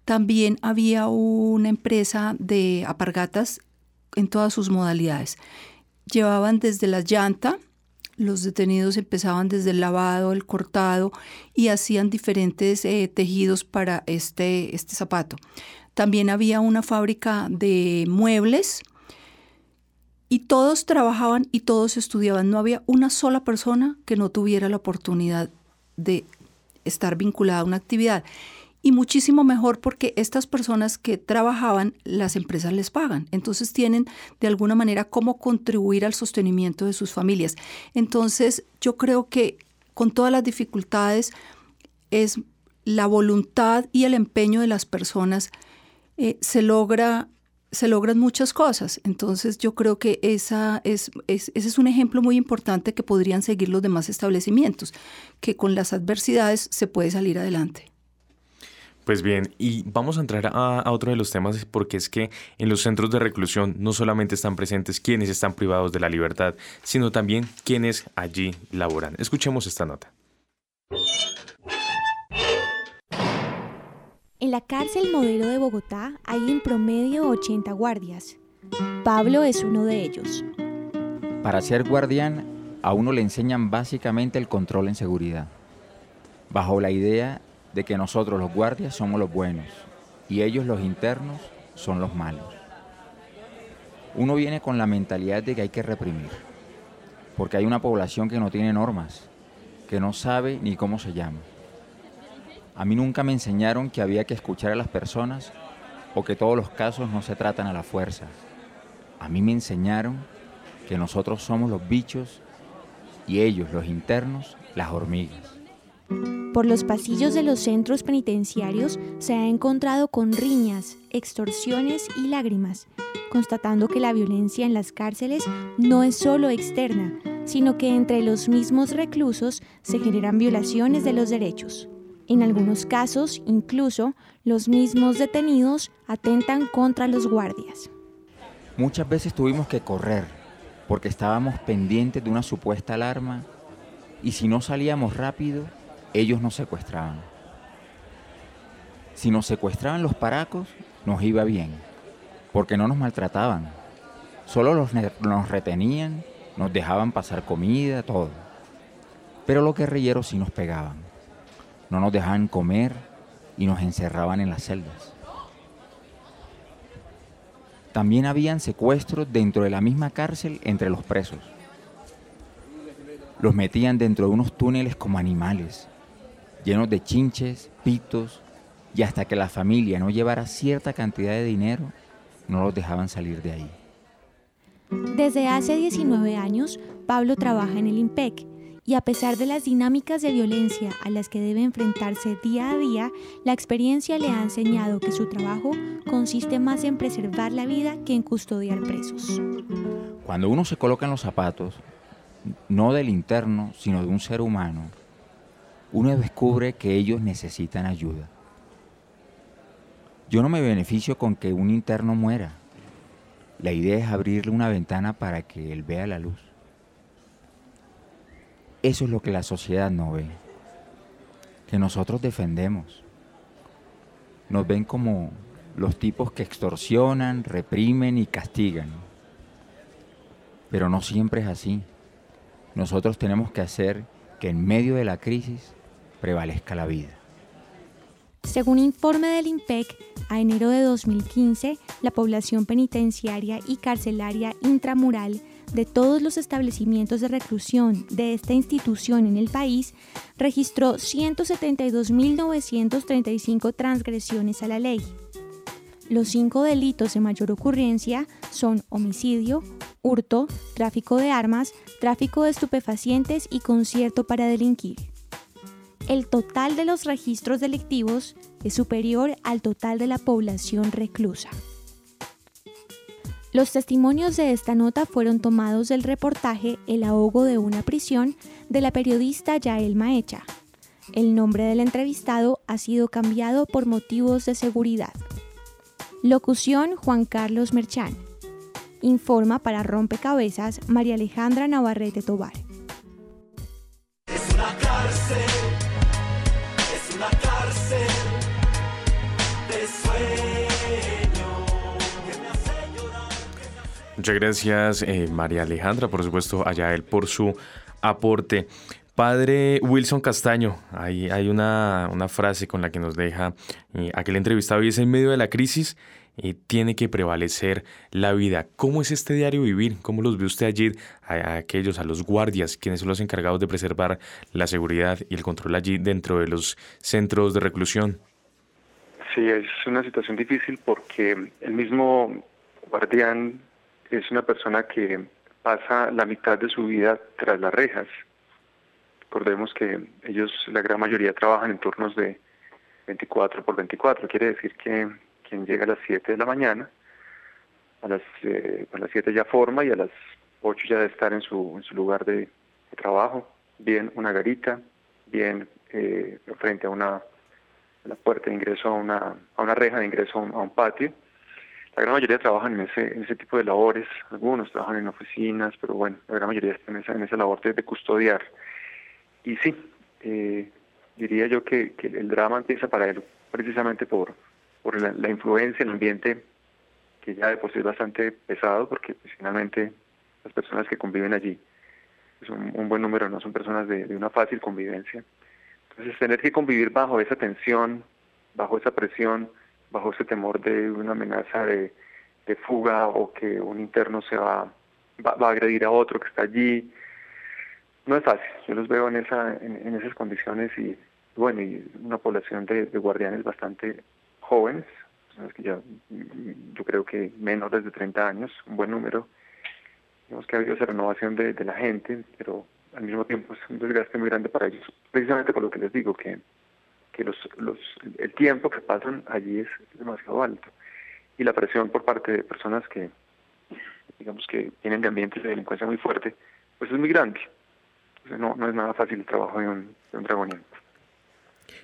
También había una empresa de apargatas en todas sus modalidades. Llevaban desde la llanta, los detenidos empezaban desde el lavado, el cortado y hacían diferentes eh, tejidos para este, este zapato. También había una fábrica de muebles y todos trabajaban y todos estudiaban. No había una sola persona que no tuviera la oportunidad de estar vinculada a una actividad. Y muchísimo mejor porque estas personas que trabajaban, las empresas les pagan. Entonces tienen de alguna manera cómo contribuir al sostenimiento de sus familias. Entonces yo creo que con todas las dificultades es la voluntad y el empeño de las personas eh, se logra se logran muchas cosas. Entonces yo creo que esa es, ese es un ejemplo muy importante que podrían seguir los demás establecimientos, que con las adversidades se puede salir adelante. Pues bien, y vamos a entrar a, a, otro de los temas porque es que en los centros de reclusión no solamente están presentes quienes están privados de la libertad, sino también quienes allí laboran. Escuchemos esta nota. En la cárcel modelo de Bogotá hay en promedio 80 guardias. Pablo es uno de ellos. Para ser guardián, a uno le enseñan básicamente el control en seguridad, bajo la idea de que nosotros los guardias somos los buenos y ellos los internos son los malos. Uno viene con la mentalidad de que hay que reprimir, porque hay una población que no tiene normas, que no sabe ni cómo se llama a mí nunca me enseñaron que había que escuchar a las personas o que todos los casos no se tratan a la fuerza. A mí me enseñaron que nosotros somos los bichos y ellos, los internos, las hormigas. Por los pasillos de los centros penitenciarios se ha encontrado con riñas, extorsiones y lágrimas, constatando que la violencia en las cárceles no es solo externa, sino que entre los mismos reclusos se generan violaciones de los derechos. En algunos casos, incluso, los mismos detenidos atentan contra los guardias. Muchas veces tuvimos que correr porque estábamos pendientes de una supuesta alarma y si no salíamos rápido, ellos nos secuestraban. Si nos secuestraban los paracos, nos iba bien, porque no nos maltrataban. Solo los, nos retenían, nos dejaban pasar comida, todo. Pero los guerrilleros sí nos pegaban no nos dejaban comer y nos encerraban en las celdas. También habían secuestros dentro de la misma cárcel entre los presos. Los metían dentro de unos túneles como animales, llenos de chinches, pitos, y hasta que la familia no llevara cierta cantidad de dinero, no los dejaban salir de ahí. Desde hace 19 años, Pablo trabaja en el IMPEC y a pesar de las dinámicas de violencia a las que debe enfrentarse día a día, la experiencia le ha enseñado que su trabajo consiste más en preservar la vida que en custodiar presos. Cuando uno se coloca en los zapatos, no del interno, sino de un ser humano, uno descubre que ellos necesitan ayuda. Yo no me beneficio con que un interno muera. La idea es abrirle una ventana para que él vea la luz. Eso es lo que la sociedad no ve, que nosotros defendemos. Nos ven como los tipos que extorsionan, reprimen y castigan. Pero no siempre es así. Nosotros tenemos que hacer que en medio de la crisis prevalezca la vida. Según informe del IMPEC, a enero de 2015, la población penitenciaria y carcelaria intramural de todos los establecimientos de reclusión de esta institución en el país registró 172.935 transgresiones a la ley. Los cinco delitos de mayor ocurrencia son homicidio, hurto, tráfico de armas, tráfico de estupefacientes y concierto para delinquir. El total de los registros delictivos es superior al total de la población reclusa. Los testimonios de esta nota fueron tomados del reportaje El ahogo de una prisión de la periodista Yael Maecha. El nombre del entrevistado ha sido cambiado por motivos de seguridad. Locución Juan Carlos Merchán. Informa para Rompecabezas María Alejandra Navarrete Tobar. Muchas gracias, eh, María Alejandra, por supuesto, allá él por su aporte. Padre Wilson Castaño, hay, hay una, frase con la que nos deja eh, aquel entrevistado y es en medio de la crisis eh, tiene que prevalecer la vida. ¿Cómo es este diario vivir? ¿Cómo los ve usted allí, a, aquellos, a los guardias, quienes son los encargados de preservar la seguridad y el control allí dentro de los centros de reclusión? Sí, es una situación difícil porque el mismo guardián es una persona que pasa la mitad de su vida tras las rejas. Recordemos que ellos, la gran mayoría, trabajan en turnos de 24 por 24. Quiere decir que quien llega a las 7 de la mañana, a las, eh, a las 7 ya forma y a las 8 ya debe estar en su, en su lugar de, trabajo, bien una garita, bien eh, frente a una la puerta de ingreso a una, a una reja de ingreso a un patio la gran mayoría trabajan en ese, en ese tipo de labores, algunos trabajan en oficinas, pero bueno, la gran mayoría están en esa, en esa labor de, custodiar. Y sí, eh, diría yo que, el drama empieza para él precisamente por, por la, influencia, el ambiente que ya de por sí es bastante pesado, porque pues, finalmente las personas que conviven allí son un buen número, no son personas de, de una fácil convivencia. Entonces tener que convivir bajo esa tensión, bajo esa presión, bajo ese temor de una amenaza de, fuga o que un interno se va, va, a agredir a otro que está allí. No es fácil, yo los veo en, esa, en, esas condiciones y bueno, y una población de, guardianes bastante jóvenes, que ya, yo creo que menores de 30 años, un buen número. Vemos que ha habido esa renovación de, de la gente, pero al mismo tiempo es un desgaste muy grande para ellos, precisamente por lo que les digo, que que los, los, el tiempo que pasan allí es demasiado alto. Y la presión por parte de personas que digamos que tienen de ambientes de delincuencia muy fuerte pues es muy grande. No, no es nada fácil el trabajo de un, de un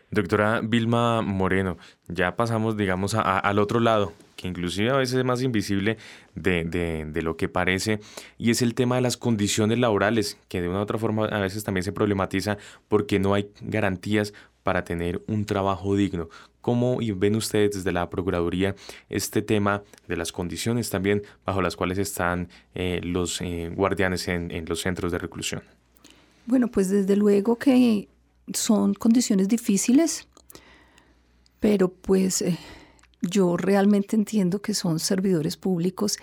Doctora Vilma Moreno, ya pasamos, digamos, al otro lado, que inclusive a veces es más invisible de, de, lo que parece, y es el tema de las condiciones laborales, que de una u otra forma a veces también se problematiza porque no hay garantías para tener un trabajo digno. ¿Cómo ven ustedes desde la Procuraduría este tema de las condiciones también bajo las cuales están eh, los eh, guardianes en, los centros de reclusión? Bueno, pues desde luego que son condiciones difíciles, pero pues eh, yo realmente entiendo que son servidores públicos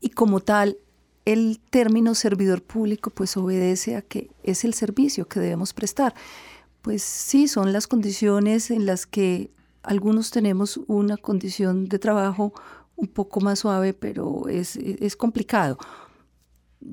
y como tal el término servidor público pues obedece a que es el servicio que debemos prestar pues sí, son las condiciones en las que algunos tenemos una condición de trabajo un poco más suave, pero es, complicado.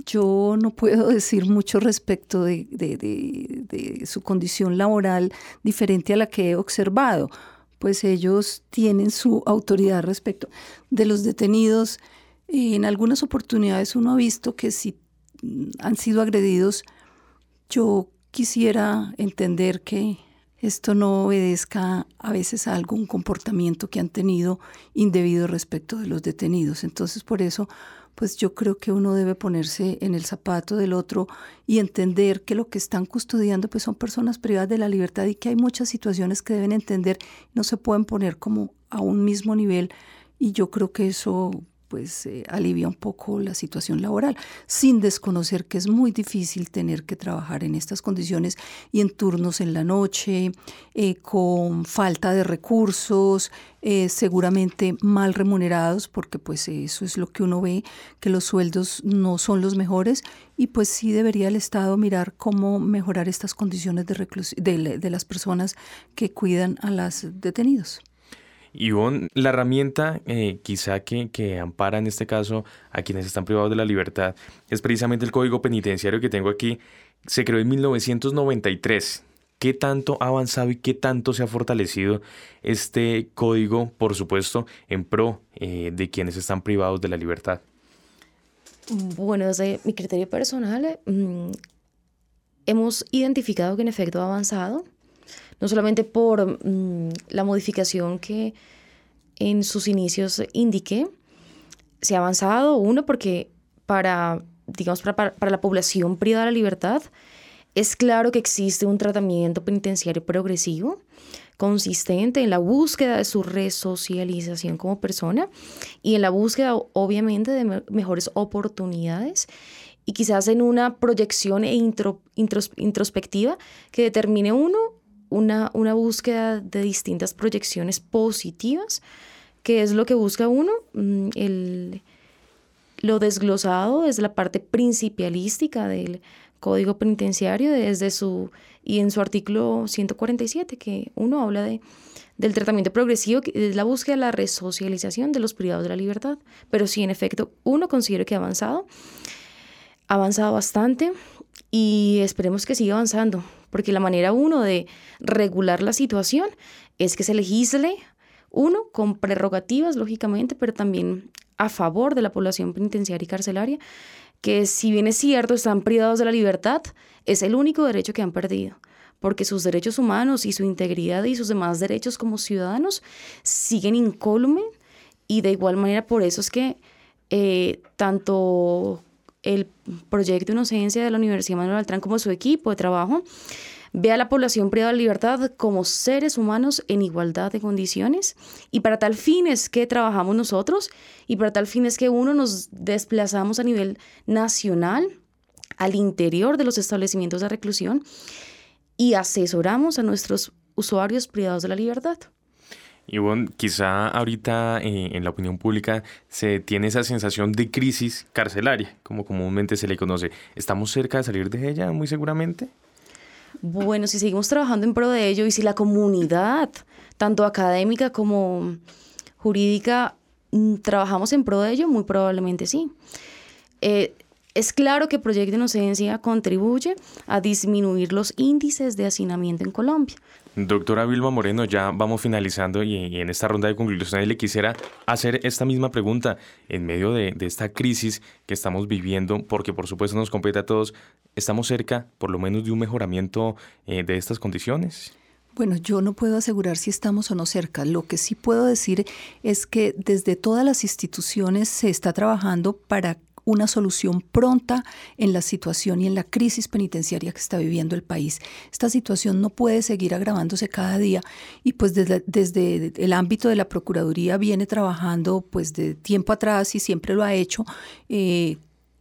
yo no puedo decir mucho respecto de, de, su condición laboral diferente a la que he observado, pues ellos tienen su autoridad respecto de los detenidos. En algunas oportunidades uno ha visto que si han sido agredidos, yo quisiera entender que esto no obedezca a veces a algún comportamiento que han tenido indebido respecto de los detenidos. Entonces, por eso, pues yo creo que uno debe ponerse en el zapato del otro y entender que lo que están custodiando pues son personas privadas de la libertad y que hay muchas situaciones que deben entender, no se pueden poner como a un mismo nivel y yo creo que eso pues eh, alivia un poco la situación laboral, sin desconocer que es muy difícil tener que trabajar en estas condiciones y en turnos en la noche, eh, con falta de recursos, eh, seguramente mal remunerados, porque pues eso es lo que uno ve, que los sueldos no son los mejores y pues sí debería el Estado mirar cómo mejorar estas condiciones de, de, de las personas que cuidan a los detenidos. Ivonne, la herramienta eh, quizá que, que, ampara en este caso a quienes están privados de la libertad es precisamente el código penitenciario que tengo aquí. Se creó en 1993. ¿Qué tanto ha avanzado y qué tanto se ha fortalecido este código, por supuesto, en pro eh, de quienes están privados de la libertad? Bueno, desde mi criterio personal, mm, hemos identificado que en efecto ha avanzado no solamente por mm, la modificación que en sus inicios indiqué, se ha avanzado, uno, porque para, digamos, para, para, la población privada de la libertad, es claro que existe un tratamiento penitenciario progresivo, consistente en la búsqueda de su resocialización como persona y en la búsqueda, obviamente, de mejores oportunidades y quizás en una proyección e introspectiva que determine uno una, una búsqueda de distintas proyecciones positivas, que es lo que busca uno, mm, el, lo desglosado es la parte principialística del Código Penitenciario desde su y en su artículo 147 que uno habla de del tratamiento progresivo que es la búsqueda de la resocialización de los privados de la libertad, pero sí en efecto uno considero que ha avanzado ha avanzado bastante y esperemos que siga avanzando porque la manera uno de regular la situación es que se legisle, uno, con prerrogativas, lógicamente, pero también a favor de la población penitenciaria y carcelaria, que si bien es cierto, están privados de la libertad, es el único derecho que han perdido porque sus derechos humanos y su integridad y sus demás derechos como ciudadanos siguen incólume y de igual manera por eso es que eh, tanto el proyecto de inocencia de la Universidad Manuel Beltrán como su equipo de trabajo ve a la población privada de libertad como seres humanos en igualdad de condiciones y para tal fin es que trabajamos nosotros y para tal fin es que uno nos desplazamos a nivel nacional al interior de los establecimientos de reclusión y asesoramos a nuestros usuarios privados de la libertad. Y bueno, quizá ahorita eh, en la opinión pública se tiene esa sensación de crisis carcelaria, como comúnmente se le conoce. ¿Estamos cerca de salir de ella, muy seguramente? Bueno, si seguimos trabajando en pro de ello y si la comunidad, tanto académica como jurídica, mm, trabajamos en pro de ello, muy probablemente sí. Eh, es claro que Proyecto de Inocencia contribuye a disminuir los índices de hacinamiento en Colombia. Doctora Vilma Moreno, ya vamos finalizando y, en esta ronda de conclusiones le quisiera hacer esta misma pregunta en medio de, esta crisis que estamos viviendo, porque por supuesto nos compete a todos. ¿Estamos cerca, por lo menos, de un mejoramiento eh, de estas condiciones? Bueno, yo no puedo asegurar si estamos o no cerca. Lo que sí puedo decir es que desde todas las instituciones se está trabajando para una solución pronta en la situación y en la crisis penitenciaria que está viviendo el país. Esta situación no puede seguir agravándose cada día y pues desde, desde el ámbito de la Procuraduría viene trabajando pues de tiempo atrás y siempre lo ha hecho eh,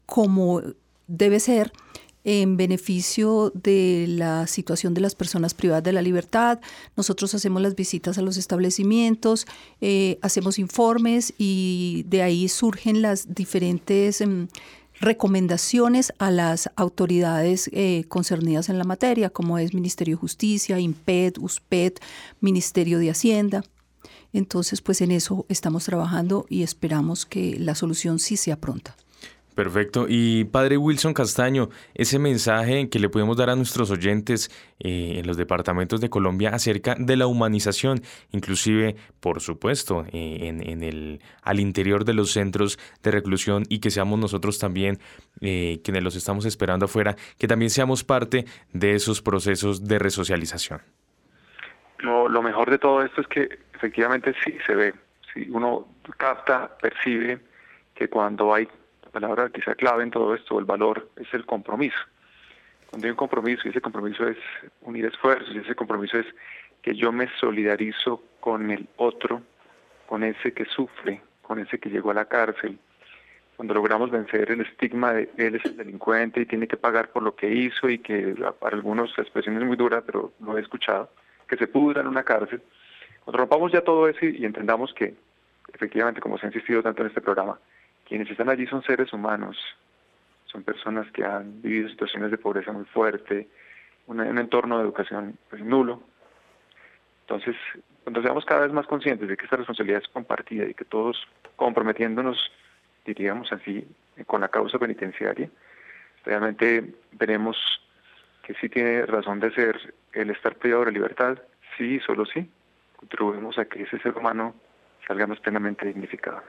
como debe ser en beneficio de la situación de las personas privadas de la libertad. Nosotros hacemos las visitas a los establecimientos, eh, hacemos informes y de ahí surgen las diferentes em, recomendaciones a las autoridades eh, concernidas en la materia, como es Ministerio de Justicia, IMPED, USPED, Ministerio de Hacienda. Entonces, pues en eso estamos trabajando y esperamos que la solución sí sea pronta. Perfecto. Y padre Wilson Castaño, ese mensaje que le podemos dar a nuestros oyentes eh, en los departamentos de Colombia acerca de la humanización, inclusive, por supuesto, eh, en, el, al interior de los centros de reclusión y que seamos nosotros también eh, quienes los estamos esperando afuera, que también seamos parte de esos procesos de resocialización. Lo, lo mejor de todo esto es que efectivamente sí se ve, si uno capta, percibe que cuando hay palabra quizá clave en todo esto, el valor, es el compromiso. Cuando hay un compromiso, y ese compromiso es unir esfuerzos, y ese compromiso es que yo me solidarizo con el otro, con ese que sufre, con ese que llegó a la cárcel. Cuando logramos vencer el estigma de él es el delincuente y tiene que pagar por lo que hizo y que para algunos la expresión es muy dura, pero lo he escuchado, que se pudra en una cárcel. Cuando rompamos ya todo eso y entendamos que, efectivamente, como se ha insistido tanto en este programa, quienes están allí son seres humanos, son personas que han vivido situaciones de pobreza muy fuerte, un, entorno de educación pues, nulo. Entonces, cuando seamos cada vez más conscientes de que esta responsabilidad es compartida y que todos comprometiéndonos, diríamos así, con la causa penitenciaria, realmente veremos que sí tiene razón de ser el estar privado de la libertad, sí, solo sí, contribuimos a que ese ser humano salga más plenamente dignificado.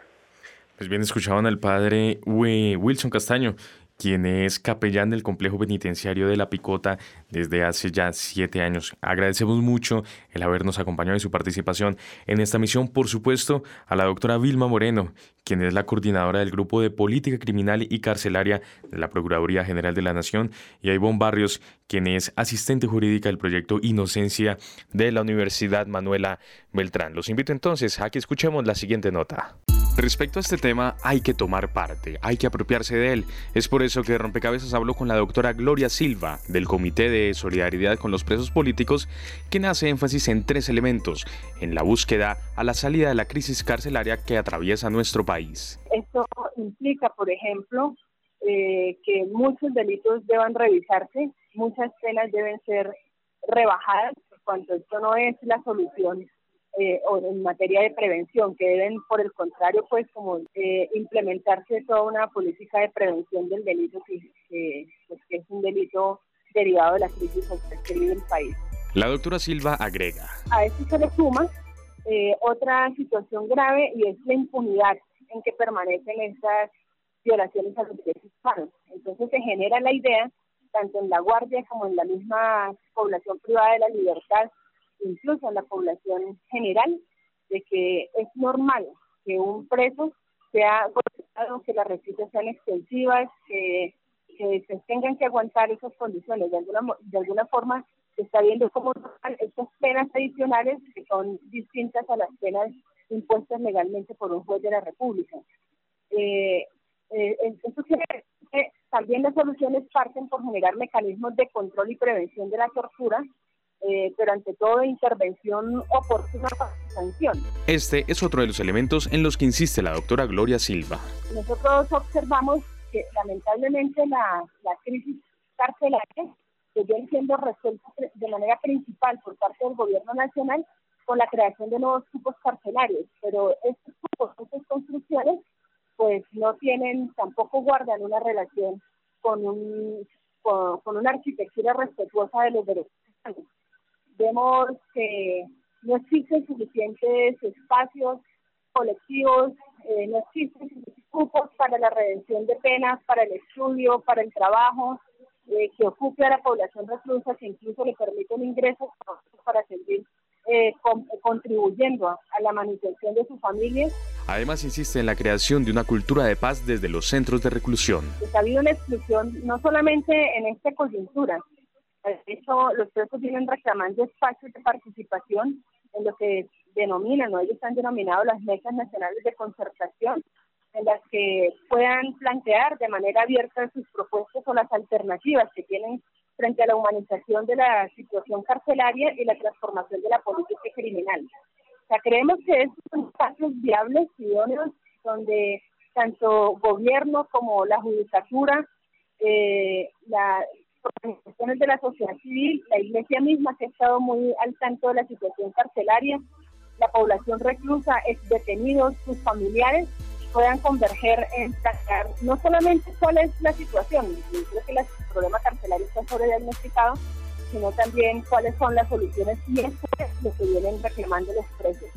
Pues bien, escuchaban al padre Wilson Castaño, quien es capellán del complejo penitenciario de La Picota desde hace ya siete años. Agradecemos mucho el habernos acompañado y su participación en esta misión, por supuesto, a la doctora Vilma Moreno, quien es la coordinadora del Grupo de Política Criminal y Carcelaria de la Procuraduría General de la Nación, y a Ivonne Barrios, quien es asistente jurídica del proyecto Inocencia de la Universidad Manuela Beltrán. Los invito entonces a que escuchemos la siguiente nota. Respecto a este tema, hay que tomar parte, hay que apropiarse de él. Es por eso que Rompecabezas habló con la doctora Gloria Silva, del Comité de Solidaridad con los Presos Políticos, quien hace énfasis en tres elementos, en la búsqueda a la salida de la crisis carcelaria que atraviesa nuestro país. Esto implica, por ejemplo, eh, que muchos delitos deban revisarse, muchas penas deben ser rebajadas, cuando esto no es la solución eh, o en materia de prevención, que deben, por el contrario, pues como eh, implementarse toda una política de prevención del delito, que, pues, que es un delito derivado de la crisis que vive el país. La doctora Silva agrega. A esto se le suma eh, otra situación grave y es la impunidad en que permanecen estas violaciones a los derechos humanos. Entonces se genera la idea, tanto en la Guardia como en la misma población privada de la libertad, incluso en la población general, de que es normal que un preso sea golpeado, que las recetas sean extensivas, que, se tengan que aguantar esas condiciones. De alguna, de alguna forma se está viendo como estas penas adicionales son distintas a las penas impuestas legalmente por un juez de la República. Eh, eh, eso quiere decir que también las soluciones parten por generar mecanismos de control y prevención de la tortura eh, pero ante todo intervención oportuna para sanción. Este es otro de los elementos en los que insiste la doctora Gloria Silva. Nosotros observamos que lamentablemente la, la crisis carcelaria que viene siendo resuelta de manera principal por parte del gobierno nacional con la creación de nuevos cupos carcelarios, pero estos cupos, estas construcciones, pues no tienen, tampoco guardan una relación con, un, con, con una arquitectura respetuosa de los derechos humanos vemos que no existen suficientes espacios colectivos, eh, no existen suficientes grupos para la redención de penas, para el estudio, para el trabajo, eh, que ocupe a la población reclusa, que incluso le permite un ingreso para seguir eh, contribuyendo a, la manutención de sus familias. Además, insiste en la creación de una cultura de paz desde los centros de reclusión. Pues ha habido una exclusión no solamente en esta coyuntura, de hecho, los presos vienen reclamando espacios de participación en lo que denominan, o ellos han denominado las mesas nacionales de concertación, en las que puedan plantear de manera abierta sus propuestas o las alternativas que tienen frente a la humanización de la situación carcelaria y la transformación de la política criminal. O sea, creemos que son espacios viables, idóneos, donde tanto gobierno como la judicatura, eh, la, organizaciones de la sociedad civil, la iglesia misma que ha estado muy al tanto de la situación carcelaria, la población reclusa, ex detenidos, sus familiares, puedan converger en tratar no solamente cuál es la situación, yo creo que el problema carcelario está sobrediagnosticado, sino también cuáles son las soluciones y eso es lo que vienen reclamando los presos.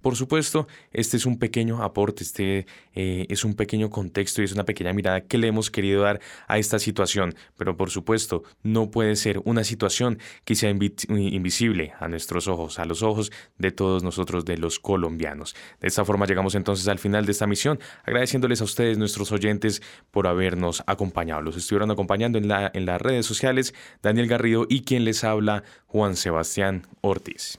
Por supuesto, este es un pequeño aporte, este eh, es un pequeño contexto y es una pequeña mirada que le hemos querido dar a esta situación, pero por supuesto no puede ser una situación que sea invisible a nuestros ojos, a los ojos de todos nosotros, de los colombianos. De esta forma llegamos entonces al final de esta misión, agradeciéndoles a ustedes, nuestros oyentes, por habernos acompañado. Los estuvieron acompañando en las redes sociales Daniel Garrido y quien les habla, Juan Sebastián Ortiz.